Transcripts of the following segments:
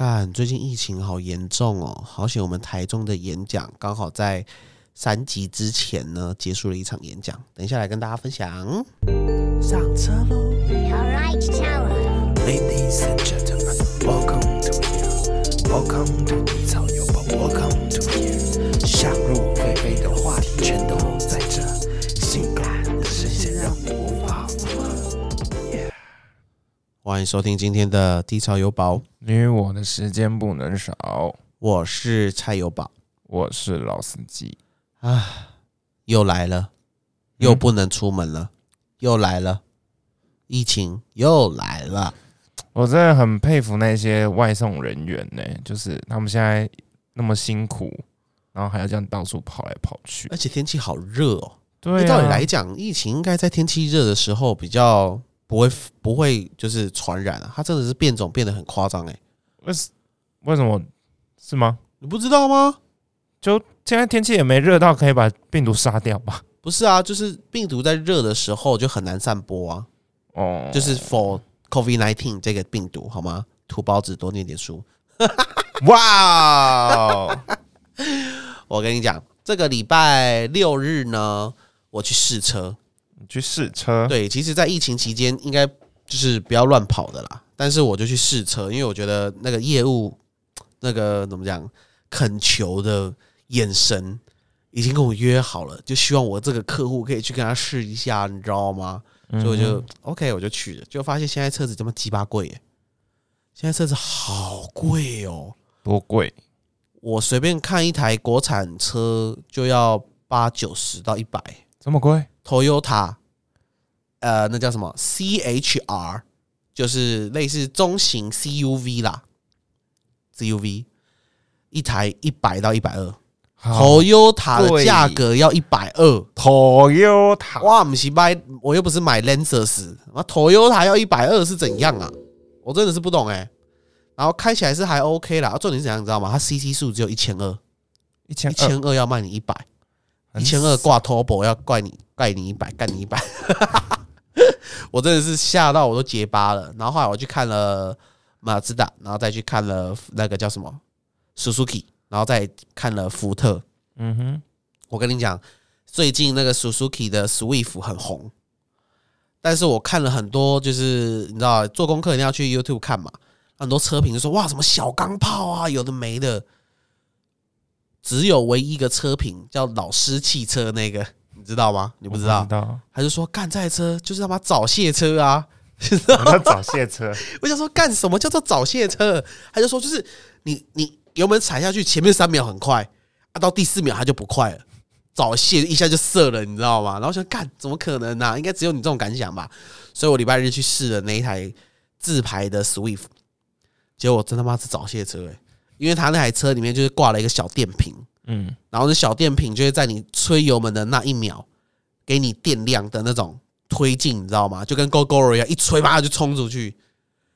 干，最近疫情好严重哦，好险我们台中的演讲刚好在三级之前呢结束了一场演讲，等一下来跟大家分享。上车喽 Alright, tower. Ladies and gentlemen, welcome to here. Welcome to 低草有宝，Welcome to here。想入非非的话题全都在这，欢迎收听今天的低潮有宝，因为我的时间不能少，我是蔡有宝我是老司机。啊，又来了，又不能出门了，又来了，疫情又来了。我真的很佩服那些外送人员呢、就是他们现在那么辛苦，然后还要这样到处跑来跑去。而且天气好热哦。对、啊，照理来讲，疫情应该在天气热的时候比较不会不会就是传染啊。它真的是变种变得很夸张哎，为什为什么是吗？你不知道吗？就现在天气也没热到可以把病毒杀掉吧？不是啊，就是病毒在热的时候就很难散播啊，哦，就是 for COVID nineteen 这个病毒好吗？土包子多念点书。哇哦，我跟你讲，这个礼拜六日呢，我去试车。你去试车，对，其实，在疫情期间应该就是不要乱跑的啦。但是我就去试车，因为我觉得那个业务那个怎么讲，恳求的眼神已经跟我约好了，就希望我这个客户可以去跟他试一下，你知道吗？嗯所以我就 OK，我就去了，就发现现在车子这么鸡巴贵耶，现在车子好贵哦。多贵？我随便看一台国产车就要八九十到一百这么贵？，Toyota，呃，那叫什么？CHR，就是类似中型 CUV 啦，CUV 一台一百到一百二，Toyota 的价格要一百二，Toyota，哇，不是买，我又不是买 Lancers，那 Toyota 要一百二是怎样啊？我真的是不懂哎、然后开起来是还 OK 啦，重点是怎样你知道吗？它 CC 数只有一千二，一千一千二要卖你一百，一千二挂 Turbo 要怪你怪你一百，干你一百，我真的是吓到我都结巴了。然后后来我去看了马自达，然后再去看了那个叫什么 Suzuki，然后再看了福特。嗯哼，我跟你讲，最近那个 Suzuki 的 Swift 很红，但是我看了很多，就是你知道做功课一定要去 YouTube 看嘛，很多车评就说哇什么小钢炮啊，有的没的，只有唯一一个车评叫老师汽车那个，你知道吗？你不知道我？知道，他就说干这台车就是他妈早泄车啊！我要找卸车。我想说干什么叫做早泄车？他就说就是你你油门踩下去，前面三秒很快，啊到第四秒它就不快了，早泄一下就射了，你知道吗？然后想干怎么可能呢、应该只有你这种感想吧？所以我礼拜日去试了那一台自排的 Swift，结果真他妈是早泄车诶、因为他那台车里面就是挂了一个小电瓶，嗯，然后那小电瓶就会在你吹油门的那一秒给你电量的那种推进，你知道吗？就跟 Go Go 一样，一吹吧就冲出去。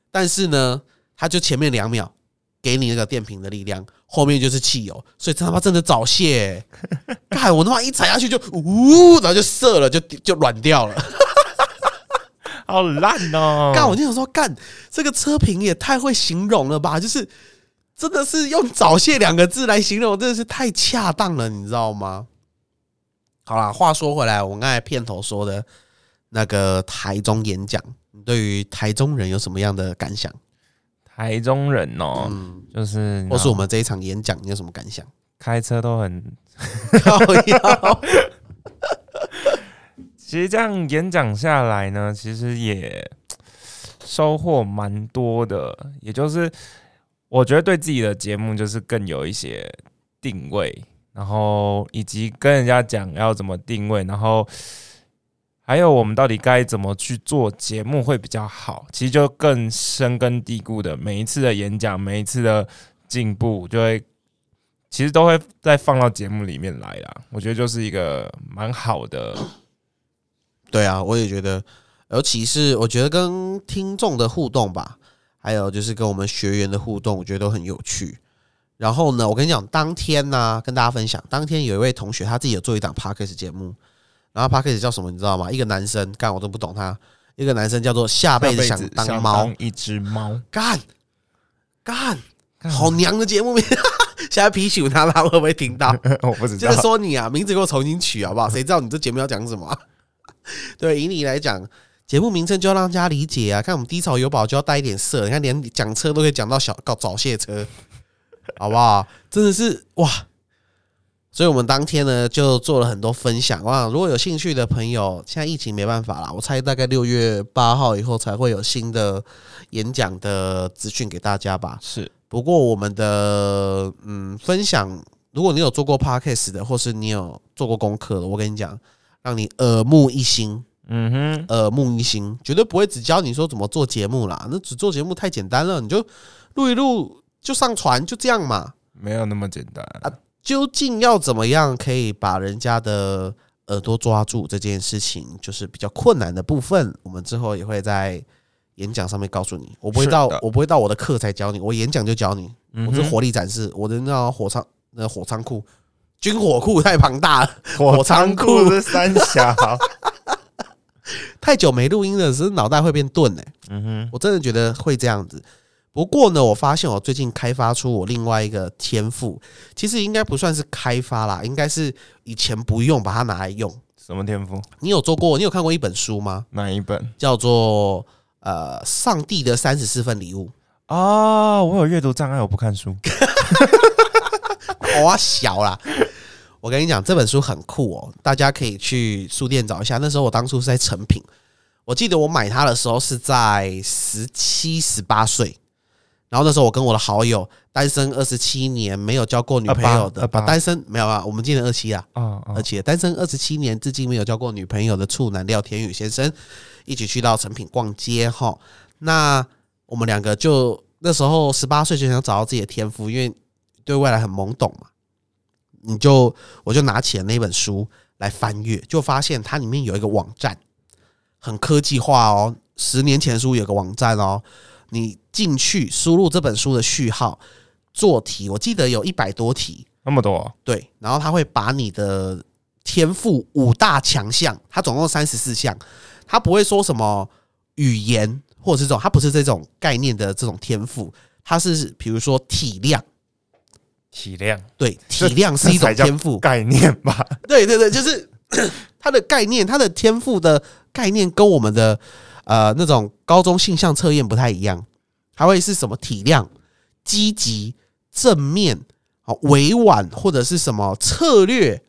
但是呢，它就前面两秒给你那个电瓶的力量，后面就是汽油，所以他妈真的早泄、欸。看我他妈一踩下去就呜，然后就射了，就就软掉了。好烂哦！干，我就想说，干这个车评也太会形容了吧？就是真的是用“早泄”两个字来形容，真的是太恰当了，你知道吗？好啦，话说回来，我刚才片头说的那个台中演讲，你对于台中人有什么样的感想？台中人哦，嗯，就是或是我们这一场演讲，你有什么感想？开车都很，靠腰 其实这样演讲下来呢，其实也收获蛮多的，也就是我觉得对自己的节目就是更有一些定位，然后以及跟人家讲要怎么定位，然后还有我们到底该怎么去做节目会比较好，其实就更深根蒂固的每一次的演讲，每一次的进步就会。其实都会再放到节目里面来啦，我觉得就是一个蛮好的对啊，我也觉得，尤其是我觉得跟听众的互动吧，还有就是跟我们学员的互动，我觉得都很有趣。然后呢，我跟你讲，当天呢、跟大家分享，当天有一位同学他自己有做一档 podcast 节目，然后 podcast 叫什么，你知道吗？一个男生，干我都不懂他，一个男生叫做下辈子想当猫，一只猫，干干好娘的节目名，现在批许他，他会不会听到？我不知道就是。说你啊，名字给我重新取好不好？谁知道你这节目要讲什么啊、对，以你来讲，节目名称就要让大家理解啊。看我们低潮有宝就要带一点色，你看连讲车都可以讲到小搞早泄车，好不好？真的是哇！所以我们当天呢就做了很多分享。哇，如果有兴趣的朋友，现在疫情没办法啦，我猜大概六月八号以后才会有新的演讲的资讯给大家吧。是不过我们的嗯分享，如果你有做过 podcast 的，或是你有做过功课的，我跟你讲，让你耳目一新，嗯哼，耳目一新，绝对不会只教你说怎么做节目啦。那只做节目太简单了，你就录一录就上传，就这样嘛。没有那么简单。究竟要怎么样可以把人家的耳朵抓住这件事情，就是比较困难的部分。我们之后也会在演讲上面告诉你。我不会到我不会到我的课才教你，我演讲就教你。嗯我是火力展示，我的那火仓那火仓库军火库太庞大了，火仓库是三小，太久没录音了，是脑袋会变钝哎、嗯哼，我真的觉得会这样子。不过呢，我发现我最近开发出我另外一个天赋，其实应该不算是开发啦，应该是以前不用，把它拿来用。什么天赋？你有做过？你有看过一本书吗？哪一本？叫做呃《上帝的三十四份礼物》。哦，我有阅读障碍，我不看书。我，小啦！我跟你讲，这本书很酷哦，大家可以去书店找一下。那时候我当初是在成品，我记得我买它的时候是在十七、十八岁。然后那时候我跟我的好友单身二十七年，没有交过女朋友的，28把单身没有啊，我们今年二七啊，哦哦，而且单身二十七年，至今没有交过女朋友的处男廖天宇先生，一起去到成品逛街哈。那我们两个就那时候十八岁就想找到自己的天赋，因为对未来很懵懂嘛。你就我就拿起了那本书来翻阅，就发现它里面有一个网站，很科技化哦。十年前书有个网站哦，你进去输入这本书的序号，做题，我记得有一百多题，那么多，对，然后他会把你的天赋五大强项，它总共三十四项，他不会说什么语言或者是这种，它不是这种概念的这种天赋，它是比如说体谅，体谅对，体谅是一种天赋，概念吧？对对对，就是 他的概念，他的天赋的概念跟我们的呃那种高中性向测验不太一样，还会是什么体谅、积极、正面、哦委婉或者是什么策略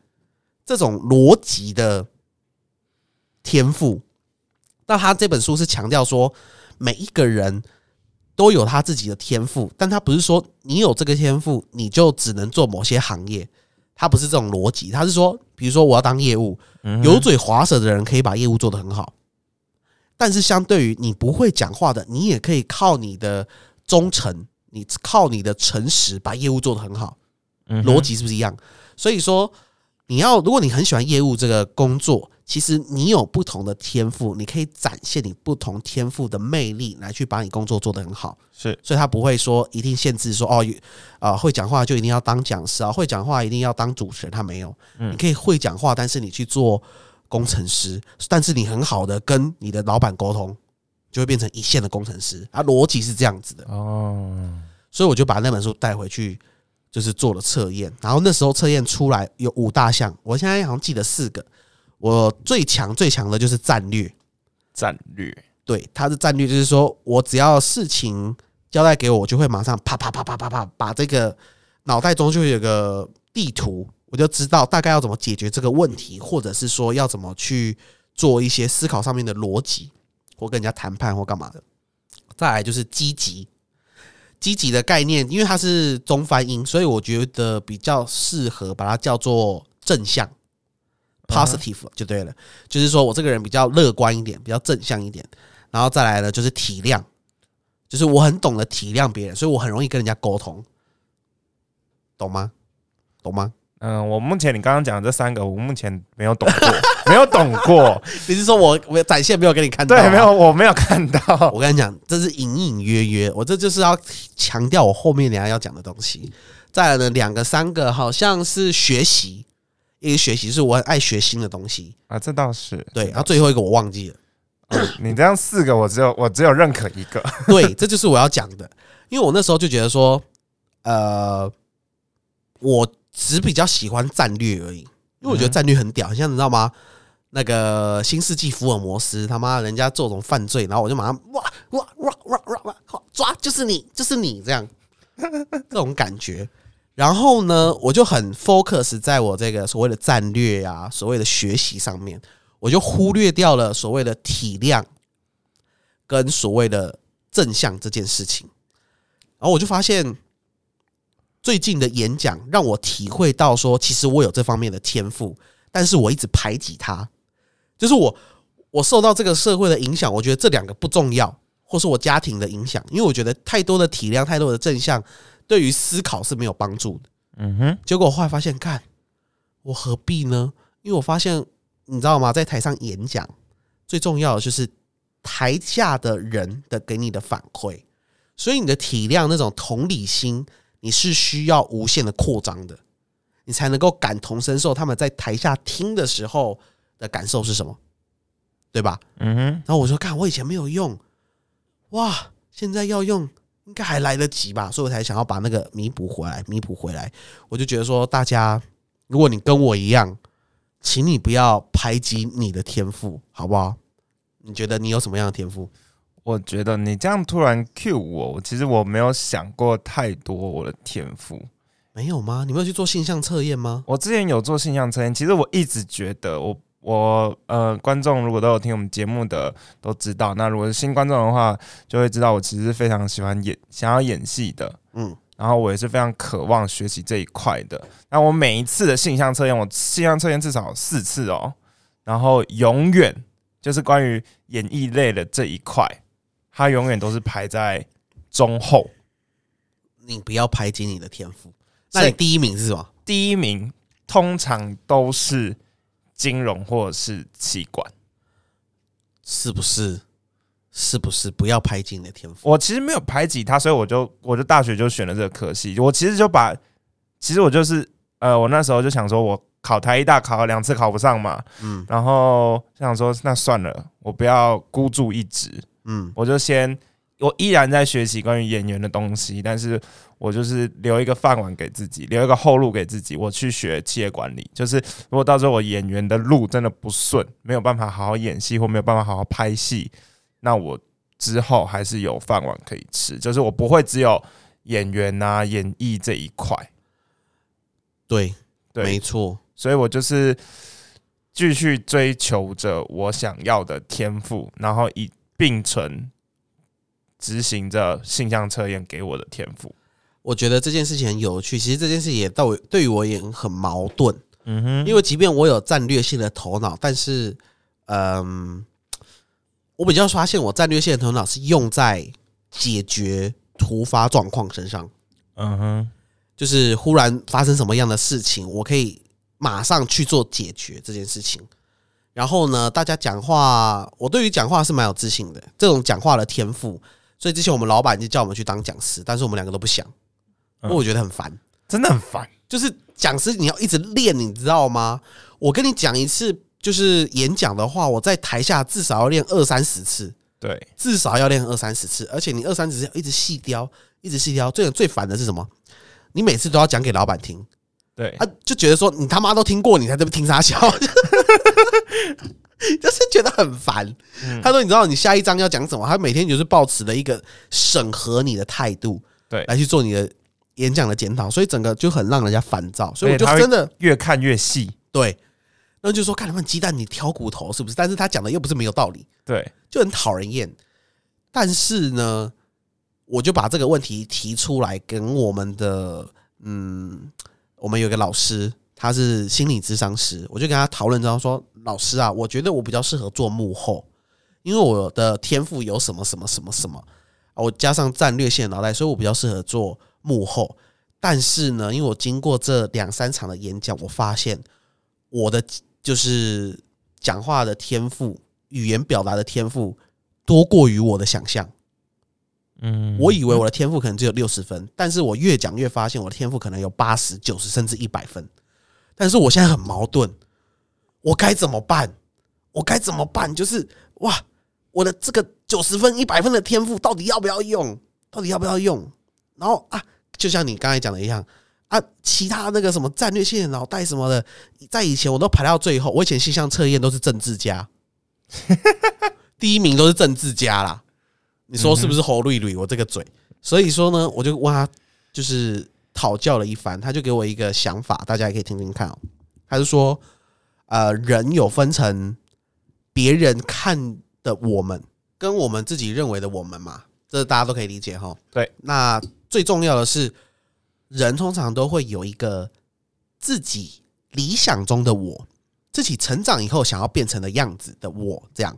这种逻辑的天赋。那他这本书是强调说，每一个人都有他自己的天赋，但他不是说你有这个天赋，你就只能做某些行业。他不是这种逻辑，他是说，比如说我要当业务，油嘴滑舌的人可以把业务做得很好，但是相对于你不会讲话的，你也可以靠你的忠诚，你靠你的诚实把业务做得很好。逻辑是不是一样？所以说，你要如果你很喜欢业务这个工作，其实你有不同的天赋，你可以展现你不同天赋的魅力，来去把你工作做得很好。是所以他不会说一定限制说哦，啊、会讲话就一定要当讲师啊，会讲话一定要当主持人，他没有。嗯你可以会讲话，但是你去做工程师，但是你很好的跟你的老板沟通，就会变成一线的工程师啊。逻辑是这样子的，哦，所以我就把那本书带回去，就是做了测验。然后那时候测验出来有五大项，我现在好像记得四个。我最强最强的就是战略，战略对，他的战略就是说我只要事情交代给我，我就会马上啪啪啪啪啪啪把这个脑袋中就会有个地图，我就知道大概要怎么解决这个问题，或者是说要怎么去做一些思考上面的逻辑，或跟人家谈判或干嘛的。再来就是积极，积极的概念，因为它是中翻英，所以我觉得比较适合把它叫做正向。positive 就对了，就是说我这个人比较乐观一点，比较正向一点，然后再来呢就是体谅，就是我很懂得体谅别人，所以我很容易跟人家沟通，懂吗？懂吗？嗯，我目前你刚刚讲的这三个，我目前没有懂过，没有懂过。你是说我我展现没有给你看到？啊对，没有，。我没有看到。我跟你讲，这是隐隐约约，我这就是要强调我后面等一下要讲的东西。再来呢，两个、三个好像是学习，一个学习是我很爱学新的东西，啊，这倒是对，然后最后一个我忘记了。嗯你这样四个，我只有我只有认可一个。对，这就是我要讲的。因为我那时候就觉得说，呃，我只比较喜欢战略而已，因为我觉得战略很屌，像你知道吗？那个新世纪福尔摩斯，他妈人家做种犯罪，然后我就马上哇哇哇哇哇哇抓，就是你，就是你这样，这种感觉。然后呢，我就很 focus 在我这个所谓的战略啊，所谓的学习上面，我就忽略掉了所谓的体量跟所谓的正向这件事情。然后我就发现，最近的演讲让我体会到说，其实我有这方面的天赋，但是我一直排挤它。就是我，我受到这个社会的影响，我觉得这两个不重要，或是我家庭的影响，因为我觉得太多的体谅、太多的正向，对于思考是没有帮助的。嗯哼，结果我后来发现，看我何必呢？因为我发现，你知道吗？在台上演讲，最重要的就是台下的人的给你的反馈，所以你的体谅、那种同理心，你是需要无限的扩张的，你才能够感同身受他们在台下听的时候的感受是什么，对吧？嗯哼，然后我说：“看，我以前没有用，哇，现在要用，应该还来得及吧？”所以我才想要把那个弥补回来，弥补回来。我就觉得说，大家，如果你跟我一样，请你不要排挤你的天赋，好不好？你觉得你有什么样的天赋？我觉得你这样突然 cue 我，其实我没有想过太多我的天赋。没有吗？你没有去做性向测验吗？我之前有做性向测验，其实我一直觉得我我呃，观众如果都有听我们节目的都知道，那如果是新观众的话，就会知道我其实是非常喜欢演，想要演戏的，嗯，然后我也是非常渴望学习这一块的。那我每一次的性向测验，我性向测验至少有四次哦，然后永远就是关于演艺类的这一块，它永远都是排在中后。你不要排挤你的天赋。那你第一名是什么？第一名通常都是金融或者是气管。是不是？是不是？不要排挤你的天赋。我其实没有排挤他，所以我就我就大学就选了这个科系。我其实就把，其实我就是呃，我那时候就想说，我考台一大考了两次考不上嘛，嗯然后想说那算了，我不要孤注一掷，嗯我就先我依然在学习关于演员的东西，但是我就是留一个饭碗给自己，留一个后路给自己，我去学企业管理。就是如果到时候我演员的路真的不顺，没有办法好好演戏，或没有办法好好拍戏，那我之后还是有饭碗可以吃。就是我不会只有演员啊、演艺这一块，对，对，没错。所以我就是继续追求着我想要的天赋，然后以并存执行着性向测验给我的天赋。我觉得这件事情很有趣。其实这件事也到对于我也很矛盾，嗯哼，因为即便我有战略性的头脑，但是，嗯，我比较发现我战略性的头脑是用在解决突发状况身上，嗯哼，就是忽然发生什么样的事情，我可以马上去做解决这件事情。然后呢，大家讲话，我对于讲话是蛮有自信的，这种讲话的天赋。所以之前我们老板就叫我们去当讲师，但是我们两个都不想，因为我觉得很烦。真的很烦。就是讲师你要一直练，你知道吗？我跟你讲一次，就是演讲的话，我在台下至少要练二三十次，对，至少要练二三十次，而且你二三十次要一直细雕，一直细雕。最最烦的是什么？你每次都要讲给老板听，对，啊，就觉得说你他妈都听过，你在这边听啥笑，就是觉得很烦。他说：“你知道你下一章要讲什么？”他每天就是抱持了一个审核你的态度，对来去做你的演讲的检讨，所以整个就很让人家烦躁。所以我就真的越看越细。对，然后就说看他们鸡蛋你挑骨头是不是？但是他讲的又不是没有道理，对，就很讨人厌。但是呢，我就把这个问题提出来，跟我们的嗯，我们有个老师，他是心理咨商师，我就跟他讨论，然后说，老师啊，我觉得我比较适合做幕后，因为我的天赋有什么什么什么什么，我加上战略性的脑袋，所以我比较适合做幕后。但是呢，因为我经过这两三场的演讲，我发现我的就是讲话的天赋、语言表达的天赋多过于我的想象。嗯，我以为我的天赋可能只有六十分，但是我越讲越发现我的天赋可能有八十、九十甚至一百分。但是我现在很矛盾，我该怎么办？我该怎么办？就是哇，我的这个九十分、一百分的天赋到底要不要用？到底要不要用？然后啊，就像你刚才讲的一样啊，其他那个什么战略性的脑袋什么的，在以前我都排到最后。我以前性向测验都是政治家，第一名都是政治家啦。你说是不是侯绿绿？我这个嘴，所以说呢，我就问他，就是讨教了一番，他就给我一个想法，大家也可以听听看哦。他就说，呃，人有分成别人看的我们跟我们自己认为的我们嘛，这大家都可以理解哈。对，那最重要的是，人通常都会有一个自己理想中的我，自己成长以后想要变成的样子的我，这样。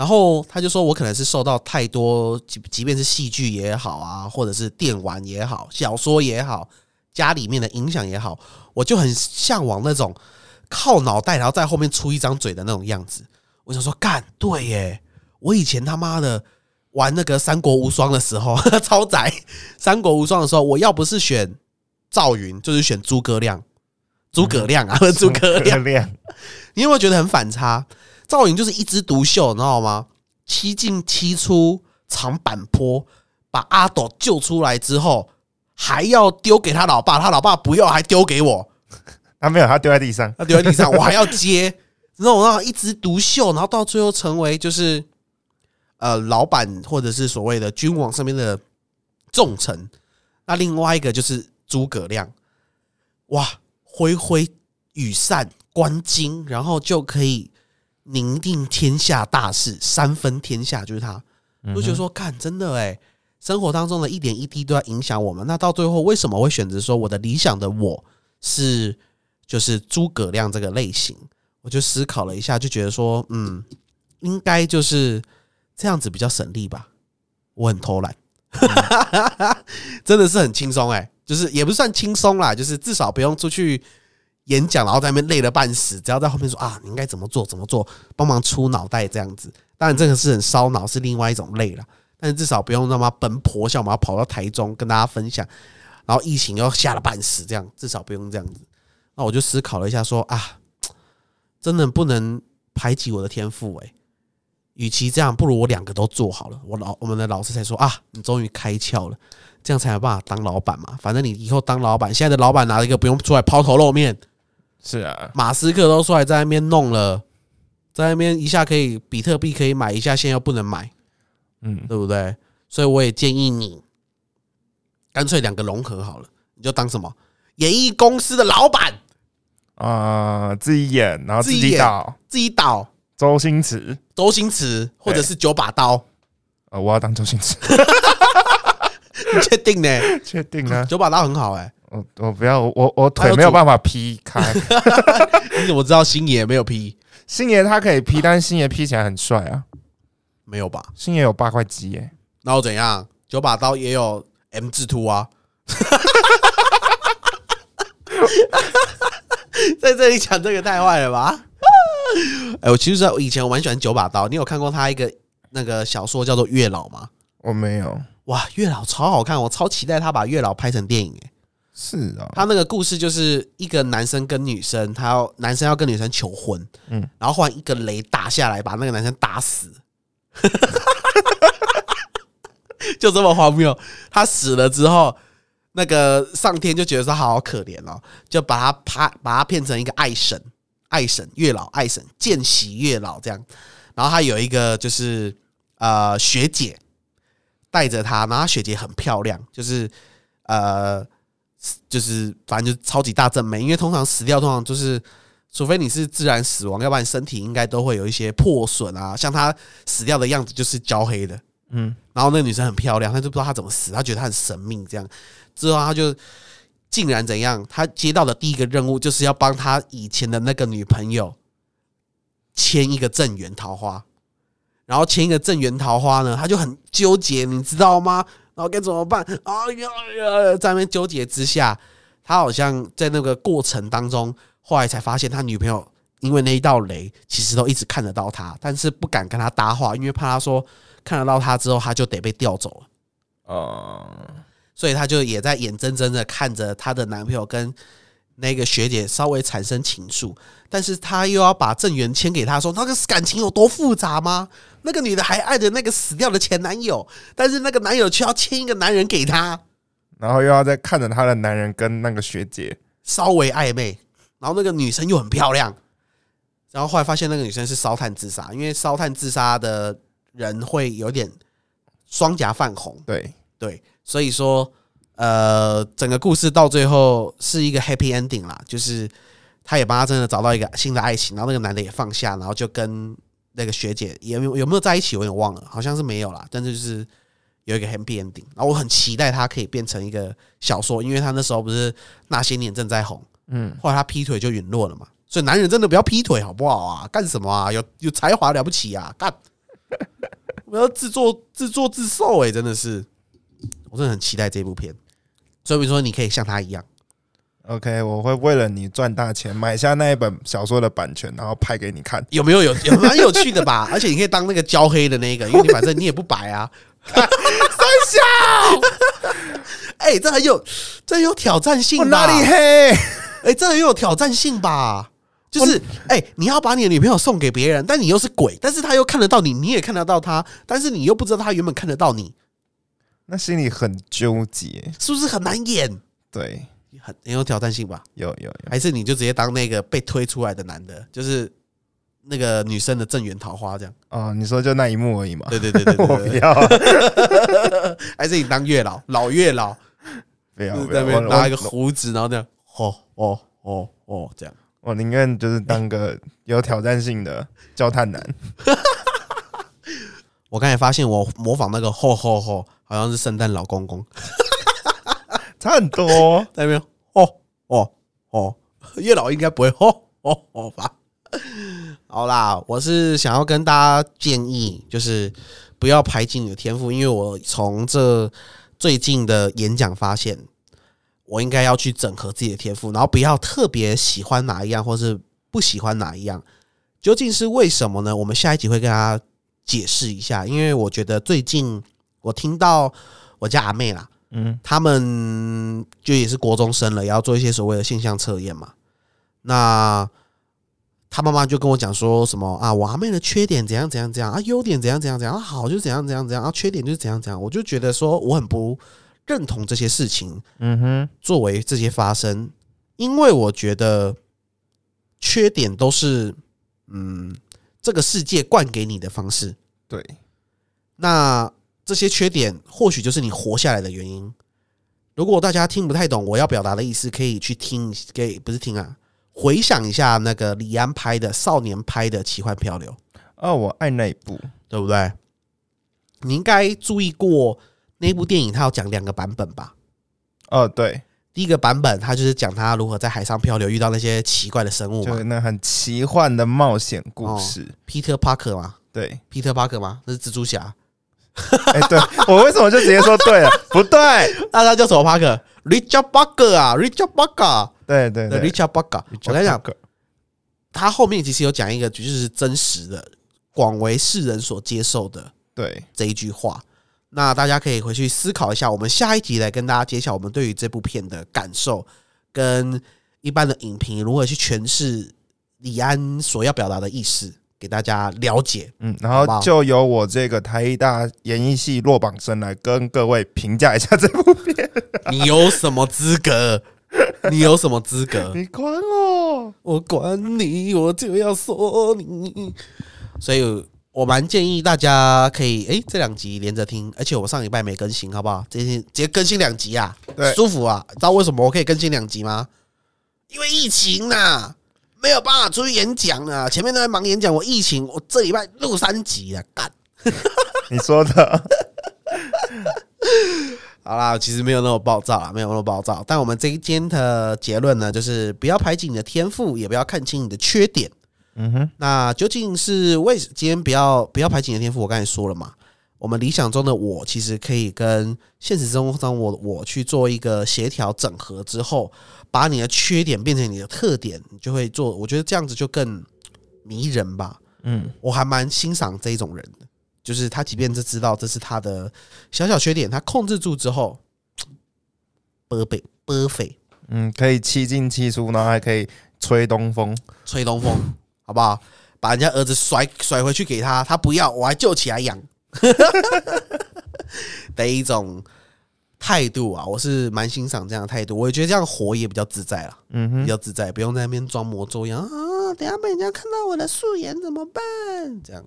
然后他就说，我可能是受到太多，即即便是戏剧也好啊，或者是电玩也好，小说也好，家里面的影响也好，我就很向往那种靠脑袋，然后在后面出一张嘴的那种样子。我想说，干对耶！我以前他妈的玩那个《三国无双》的时候，超载《三国无双》的时候，我要不是选赵云，就是选诸葛亮。诸葛亮啊，诸葛亮，亮，你有没有觉得很反差？赵云就是一枝独秀，你知道吗？七进七出，长坂坡，把阿斗救出来之后，还要丢给他老爸，他老爸不要，还丢给我，他没有，他丢在地上。他丢在地上，我还要接，那种让一枝独秀，然后到最后成为就是呃老板或者是所谓的君王身边的重臣。那另外一个就是诸葛亮，哇，挥挥羽扇观巾，然后就可以宁定天下大事，三分天下就是他。我就觉得说，看真的哎，生活当中的一点一滴都要影响我们。那到最后，为什么会选择说我的理想的我是就是诸葛亮这个类型？我就思考了一下，就觉得说，嗯，应该就是这样子比较省力吧。我很偷懒，真的是很轻松哎，就是也不算轻松啦，就是至少不用出去演讲，然后在那边累得半死，只要在后面说啊，你应该怎么做怎么做，帮忙出脑袋这样子。当然这个是很烧脑，是另外一种累了，但是至少不用那么奔波，像我们要跑到台中跟大家分享，然后疫情又吓了半死，这样至少不用这样子。那我就思考了一下，说啊，真的不能排挤我的天赋诶、与其这样，不如我两个都做好了。我老我们的老师才说啊，你终于开窍了，这样才有办法当老板嘛。反正你以后当老板，现在的老板拿了一个不用出来抛头露面，是啊，马斯克都出来在那边弄了，在那边一下可以比特币可以买一下，现在又不能买，嗯，对不对？所以我也建议你，干脆两个融合好了，你就当什么演艺公司的老板，啊，自己演，然后自己导，自己导。周星驰，周星驰或者是九把刀，呃，我要当周星驰，你确定呢？确定啊？九把刀很好哎、我我不要，我我我腿没有办法劈开。你怎么知道星爷没有劈星爷他可以劈，但是星爷劈起来很帅啊。没有吧？星爷有八块肌耶，然后怎样？九把刀也有 M 字突啊，在这里讲这个太坏了吧？哎，我其实以前我蛮喜欢九把刀，你有看过他一个那个小说叫做《月老》吗？我没有。哇，月老超好看，我超期待他把月老拍成电影、欸。是啊，他那个故事就是一个男生跟女生，他要男生要跟女生求婚，嗯嗯，然后忽然一个雷打下来，把那个男生打死，就这么荒谬。他死了之后，那个上天就觉得说他好可怜哦，就把他拍把他变成一个爱神，爱神月老，爱神见喜月老这样。然后他有一个就是呃学姐带着他，然后他学姐很漂亮，就是呃。就是反正就是超级大正妹，因为通常死掉通常就是，除非你是自然死亡，要不然身体应该都会有一些破损啊。像她死掉的样子就是焦黑的，嗯，然后那个女生很漂亮，她就不知道她怎么死，她觉得她很神秘这样。之后她就竟然怎样？她接到的第一个任务就是要帮她以前的那个女朋友签一个正缘桃花，然后签一个正缘桃花呢，她就很纠结，你知道吗？然后该怎么办？哎呀呀，在那边纠结之下，他好像在那个过程当中，后来才发现他女朋友因为那一道雷，其实都一直看得到他，但是不敢跟他搭话，因为怕他说看得到他之后，他就得被调走了。哦，所以他就也在眼睁睁的看着他的男朋友跟那个学姐稍微产生情愫，但是他又要把郑源签给他说，那个感情有多复杂吗？那个女的还爱着那个死掉的前男友，但是那个男友却要签一个男人给她，然后又要再看着她的男人跟那个学姐，稍微暧昧，然后那个女生又很漂亮，然后后来发现那个女生是烧炭自杀，因为烧炭自杀的人会有点双颊泛红，对，对，所以说呃，整个故事到最后是一个 happy ending 啦，就是他也帮他真的找到一个新的爱情，然后那个男的也放下，然后就跟那个学姐有没有有没有在一起，我有点忘了，好像是没有啦，但是就是有一个 happy ending，然后我很期待他可以变成一个小说，因为他那时候不是那些年正在红。嗯，后来他劈腿就陨落了嘛。所以男人真的不要劈腿好不好啊？干什么啊？有有才华了不起啊？干！我要自作自作自受哎、真的是，我真的很期待这部片。所以说，你可以像他一样，OK，我会为了你赚大钱买下那一本小说的版权，然后拍给你看。有没有有有蛮有趣的吧？而且你可以当那个焦黑的那个，因为你反正你也不白啊。三小，哎、这很有这很有挑战性吧？我哪里黑？哎、这很有挑战性吧？就是哎、你要把你的女朋友送给别人，但你又是鬼，但是他又看得到你，你也看得到他，但是你又不知道他原本看得到你，那心里很纠结。是不是很难演？对，很很有挑战性吧？有有有，还是你就直接当那个被推出来的男的，就是那个女生的正缘桃花这样？哦，你说就那一幕而已嘛？对对对对 不要啊，还是你当月老，老月老，不要，不在那边拿一个我胡子，然后这样，哦哦哦哦，这样。我宁愿就是当个有挑战性的焦炭男。我刚才发现我模仿那个吼吼吼，好像是圣诞老公公。差很多。哦 在那边哦哦哦，月老应该不会吼哦哦吧？好啦，我是想要跟大家建议，就是不要排挤你的天赋，因为我从这最近的演讲发现，我应该要去整合自己的天赋，然后不要特别喜欢哪一样，或是不喜欢哪一样，究竟是为什么呢？我们下一集会跟大家解释一下，因为我觉得最近我听到我家阿妹啦，嗯，他们就也是国中生了，也要做一些所谓的现象测验嘛。那他妈妈就跟我讲说什么啊，我阿妹的缺点怎样怎样怎样啊，优点怎样怎样怎样，啊好就怎样怎样怎样，啊缺点就是怎样怎样。我就觉得说我很不认同这些事情嗯哼，作为这些发生，因为我觉得缺点都是嗯这个世界灌给你的方式。对，那这些缺点或许就是你活下来的原因。如果大家听不太懂我要表达的意思，可以去听，给不是听啊，回想一下那个李安拍的少年拍的《奇幻漂流》，哦，我爱那一部。对不对？你应该注意过那部电影，它有讲两个版本吧？哦，对，第一个版本，他就是讲他如何在海上漂流，遇到那些奇怪的生物嘛就是那很奇幻的冒险故事。，Peter Parker 嘛对，，Peter Parker 嘛，那是蜘蛛侠，哎，对我为什么就直接说对了？不对，那他叫什么 Parker？Richard Parker 啊，Richard Parker，对对对对。，Richard Parker。我跟你讲，他后面其实有讲一个就是真实的、广为世人所接受的对，这一句话。那大家可以回去思考一下，我们下一集来跟大家揭晓我们对于这部片的感受，跟一般的影评如何去诠释李安所要表达的意思，给大家了解。嗯，然好不好后就由我这个台大演艺系落榜生来跟各位评价一下这部片。你有什么资格？你有什么资格？你管我？我管你，我就要说你。所以我蛮建议大家可以，诶，这两集连着听，而且我上礼拜没更新，好不好？这天直接更新两集啊，对舒服啊！知道为什么我可以更新两集吗？因为疫情呐、没有办法出去演讲啊。前面都在忙演讲，我疫情，我这礼拜录三集啊，干。你说的，好啦，其实没有那么暴躁啦，没有那么暴躁。但我们这一天的结论呢，就是不要排挤你的天赋，也不要看清你的缺点。嗯哼，那究竟是为今天不要不要排挤你的天赋？我刚才说了嘛，我们理想中的我其实可以跟现实生活中我我去做一个协调整合之后，把你的缺点变成你的特点，你就会做。我觉得这样子就更迷人吧。嗯，我还蛮欣赏这一种人的，就是他即便是知道这是他的小小缺点，他控制住之后，波北波匪嗯，可以七进七出，然后还可以吹东风。吹东风，好不好？把人家儿子甩甩回去给他，他不要，我还救起来养 的一种态度啊，我是蛮欣赏这样的态度。我也觉得这样活也比较自在啦，比嗯哼，较自在，不用在那边装模作样啊。等下被人家看到我的素颜怎么办？这样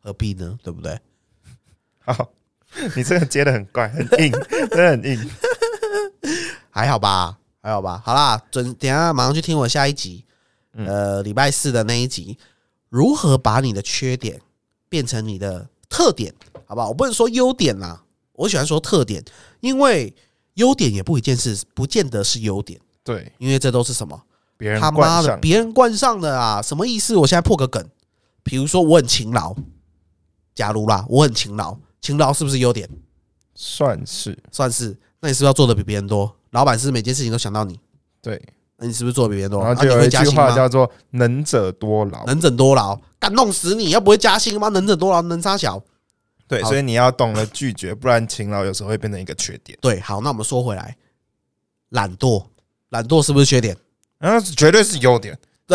何必呢？对不对？好，你这个接的很怪，很硬，真的很硬。还好吧，还好吧。好啦，准等下马上去听我下一集，嗯呃，礼拜四的那一集，如何把你的缺点变成你的特点？好不好？我不能说优点啦，我喜欢说特点，因为优点也不一件事，不见得是优点，对，因为这都是什么别人他妈的，别人冠上的啊？什么意思？我现在破个梗，比如说我很勤劳，假如啦，我很勤劳，勤劳是不是优点？算是算是。那你是不是要做的比别人多？老板是是每件事情都想到你？对。那你是不是做的比别人多？然后就有一句？话叫做“能者多劳能者多劳，敢弄死你！要不会加薪吗？能者多劳，能差小。”。对，所以你要懂得拒绝，不然勤劳有时候会变成一个缺点。对，好，那我们说回来，懒惰，懒惰是不是缺点？然后绝对是优点。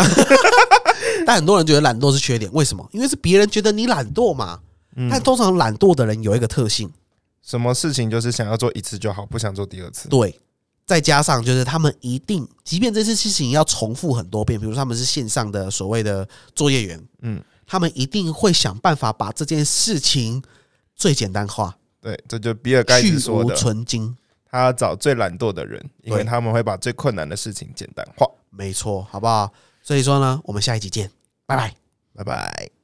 但很多人觉得懒惰是缺点，为什么？因为是别人觉得你懒惰嘛。嗯但通常懒惰的人有一个特性，什么事情就是想要做一次就好，不想做第二次。对，再加上就是他们一定，即便这次事情要重复很多遍，比如说他们是线上的所谓的作业员，嗯，他们一定会想办法把这件事情最简单化，对，这就比尔盖茨说的，存精。他要找最懒惰的人，因为他们会把最困难的事情简单化。没错，好不好？所以说呢，我们下一集见，拜拜。拜拜。